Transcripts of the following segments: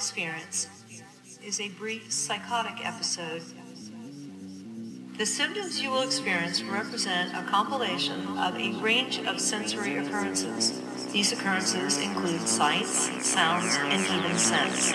experience is a brief psychotic episode. The symptoms you will experience represent a compilation of a range of sensory occurrences. These occurrences include sights, sounds, and even scents.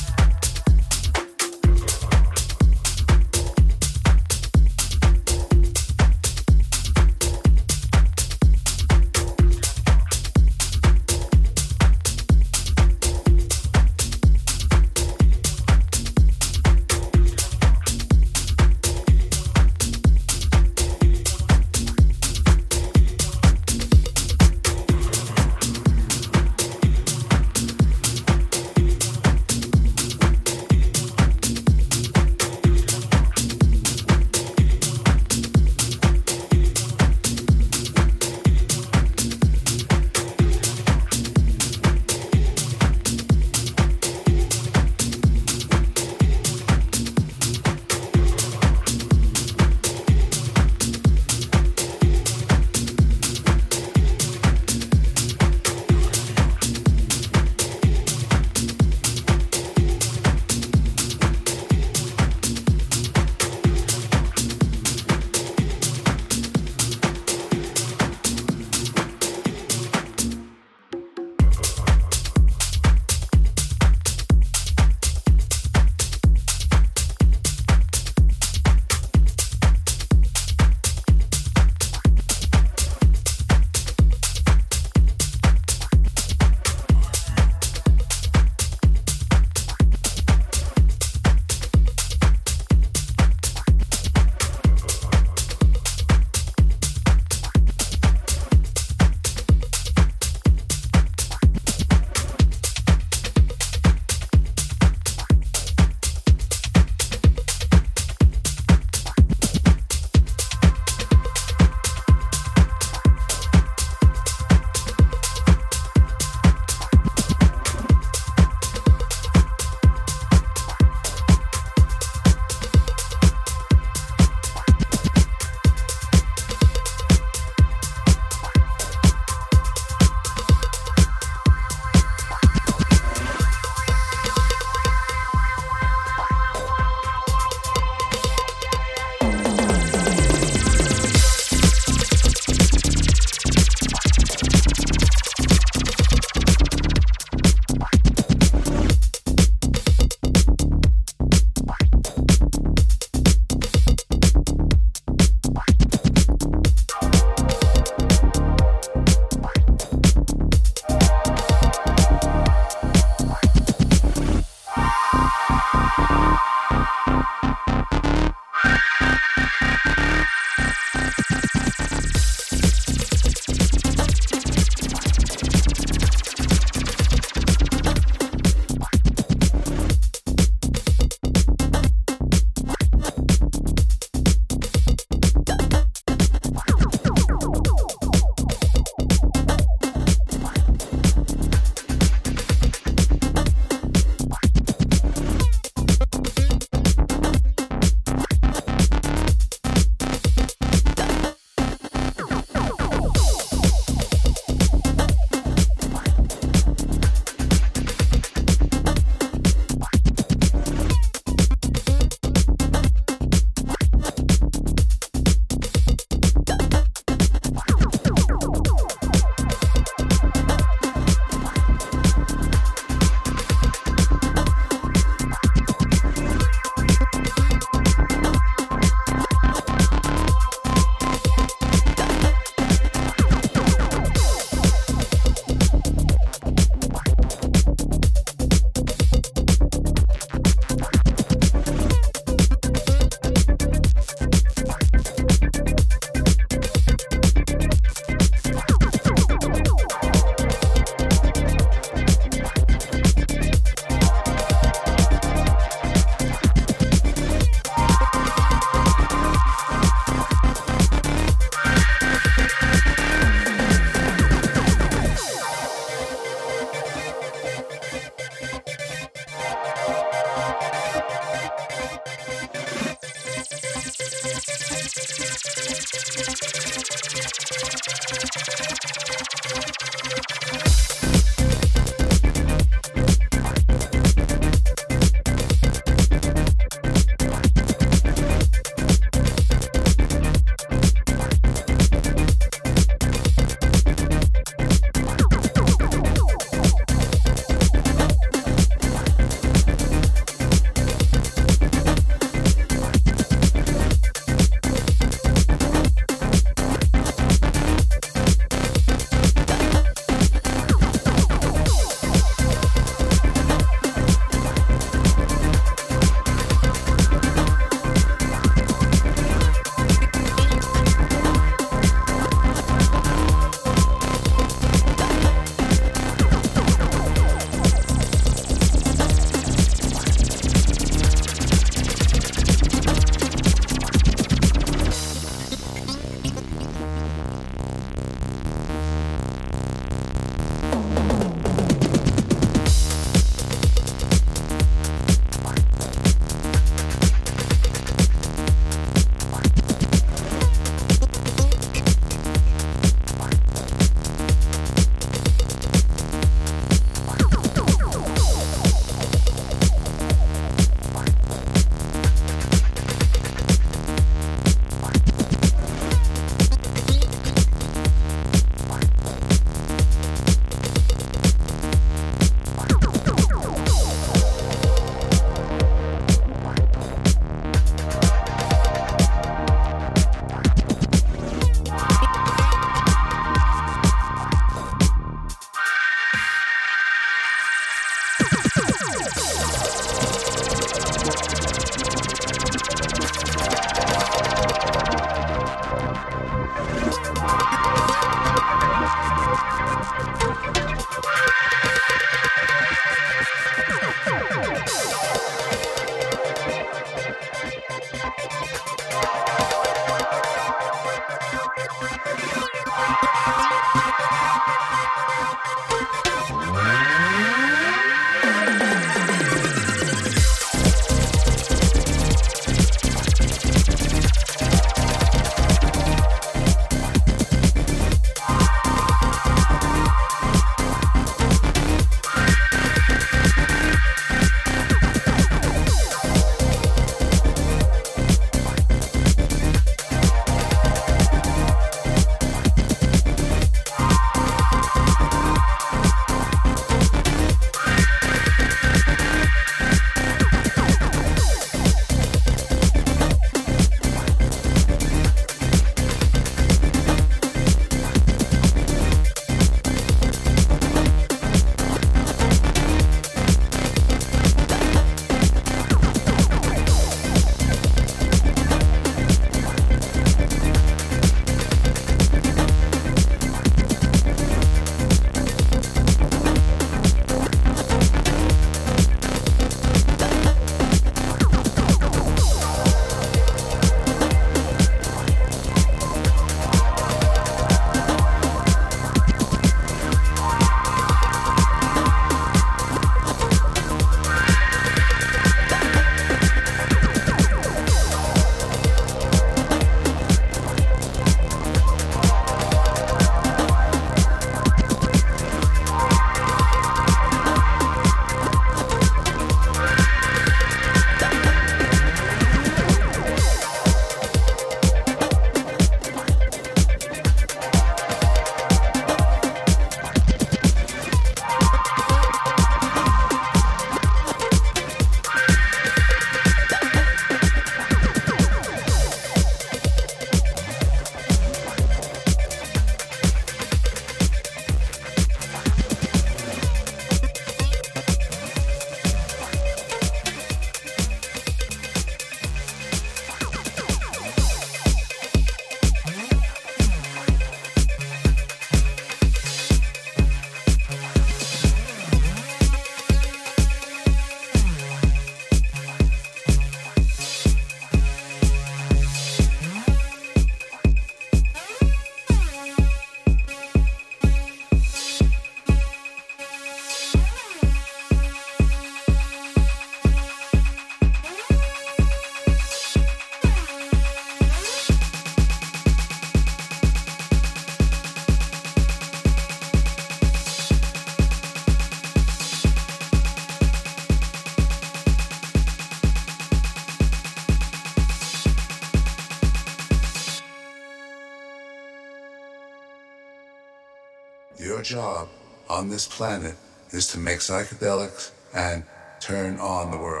Job on this planet is to make psychedelics and turn on the world.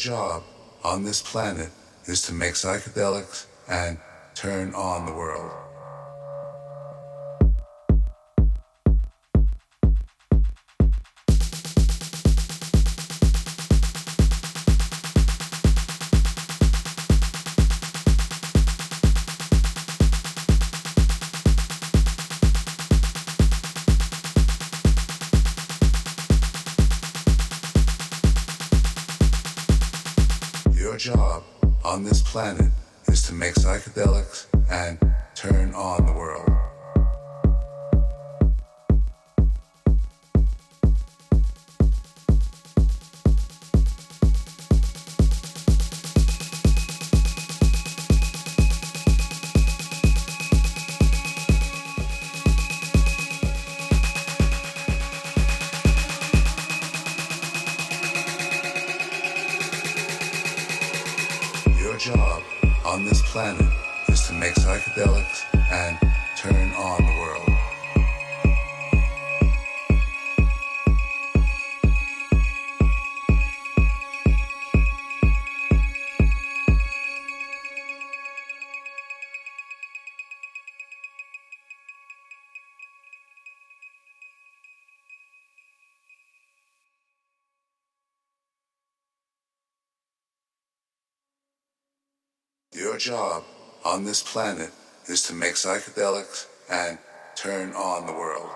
Job on this planet is to make psychedelics and turn on the world. Job on this planet is to make psychedelics and turn on the world.